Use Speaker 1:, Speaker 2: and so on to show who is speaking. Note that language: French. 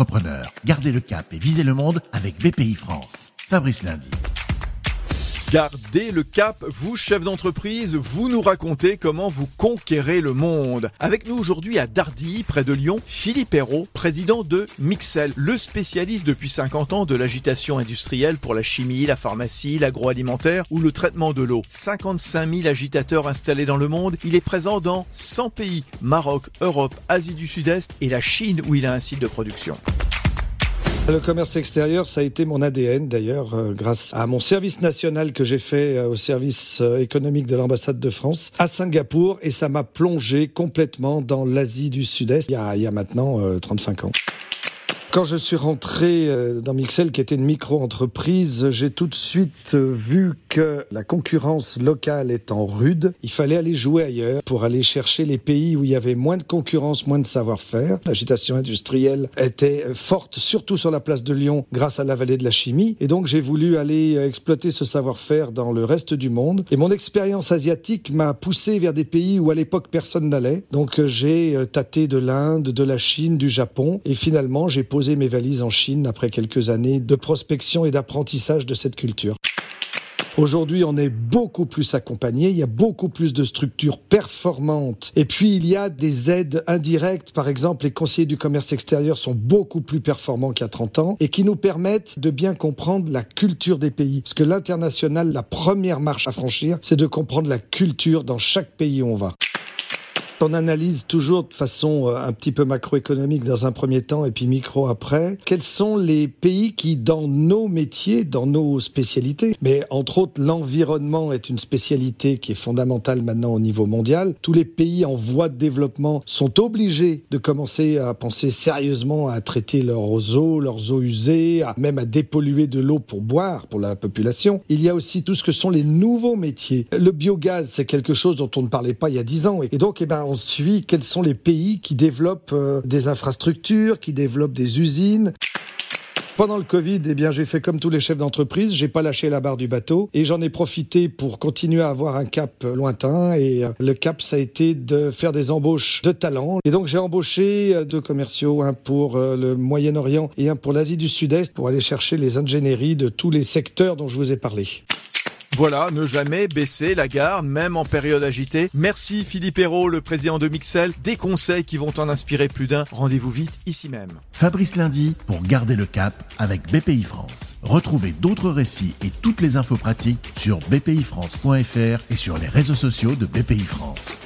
Speaker 1: entrepreneurs, gardez le cap et visez le monde avec BPI France. Fabrice Lundi.
Speaker 2: Gardez le cap, vous chef d'entreprise, vous nous racontez comment vous conquérez le monde. Avec nous aujourd'hui à Dardilly, près de Lyon, Philippe Hérault, président de Mixel, le spécialiste depuis 50 ans de l'agitation industrielle pour la chimie, la pharmacie, l'agroalimentaire ou le traitement de l'eau. 55 000 agitateurs installés dans le monde, il est présent dans 100 pays, Maroc, Europe, Asie du Sud-Est et la Chine où il a un site de production.
Speaker 3: Le commerce extérieur, ça a été mon ADN d'ailleurs, euh, grâce à mon service national que j'ai fait euh, au service euh, économique de l'ambassade de France à Singapour, et ça m'a plongé complètement dans l'Asie du Sud-Est il y a, il y a maintenant 35 ans. Quand je suis rentré euh, dans Mixel, qui était une micro-entreprise, j'ai tout de suite euh, vu que la concurrence locale étant rude, il fallait aller jouer ailleurs pour aller chercher les pays où il y avait moins de concurrence, moins de savoir-faire. L'agitation industrielle était forte, surtout sur la place de Lyon, grâce à la vallée de la chimie. Et donc j'ai voulu aller euh, exploiter ce savoir-faire dans le reste du monde. Et mon expérience asiatique m'a poussé vers des pays où à l'époque personne n'allait. Donc j'ai tâté de l'Inde, de la Chine, du Japon. Et finalement, j'ai posé mes valises en Chine après quelques années de prospection et d'apprentissage de cette culture. Aujourd'hui, on est beaucoup plus accompagné, il y a beaucoup plus de structures performantes. Et puis, il y a des aides indirectes. Par exemple, les conseillers du commerce extérieur sont beaucoup plus performants qu'il y a 30 ans et qui nous permettent de bien comprendre la culture des pays. Parce que l'international, la première marche à franchir, c'est de comprendre la culture dans chaque pays où on va. On analyse toujours de façon euh, un petit peu macroéconomique dans un premier temps et puis micro après. Quels sont les pays qui, dans nos métiers, dans nos spécialités, mais entre autres l'environnement est une spécialité qui est fondamentale maintenant au niveau mondial. Tous les pays en voie de développement sont obligés de commencer à penser sérieusement à traiter leurs eaux, leurs eaux usées, à, même à dépolluer de l'eau pour boire pour la population. Il y a aussi tout ce que sont les nouveaux métiers. Le biogaz, c'est quelque chose dont on ne parlait pas il y a dix ans. Et donc, eh ben, on suit quels sont les pays qui développent euh, des infrastructures, qui développent des usines. Pendant le Covid, eh bien, j'ai fait comme tous les chefs d'entreprise, j'ai pas lâché la barre du bateau et j'en ai profité pour continuer à avoir un cap lointain et euh, le cap, ça a été de faire des embauches de talents. Et donc, j'ai embauché euh, deux commerciaux, un pour le Moyen-Orient et un pour l'Asie du Sud-Est pour aller chercher les ingénieries de tous les secteurs dont je vous ai parlé.
Speaker 2: Voilà, ne jamais baisser la garde, même en période agitée. Merci Philippe Hérault, le président de Mixel. Des conseils qui vont en inspirer plus d'un. Rendez-vous vite ici même.
Speaker 1: Fabrice Lundi pour garder le cap avec BPI France. Retrouvez d'autres récits et toutes les infos pratiques sur bpifrance.fr et sur les réseaux sociaux de BPI France.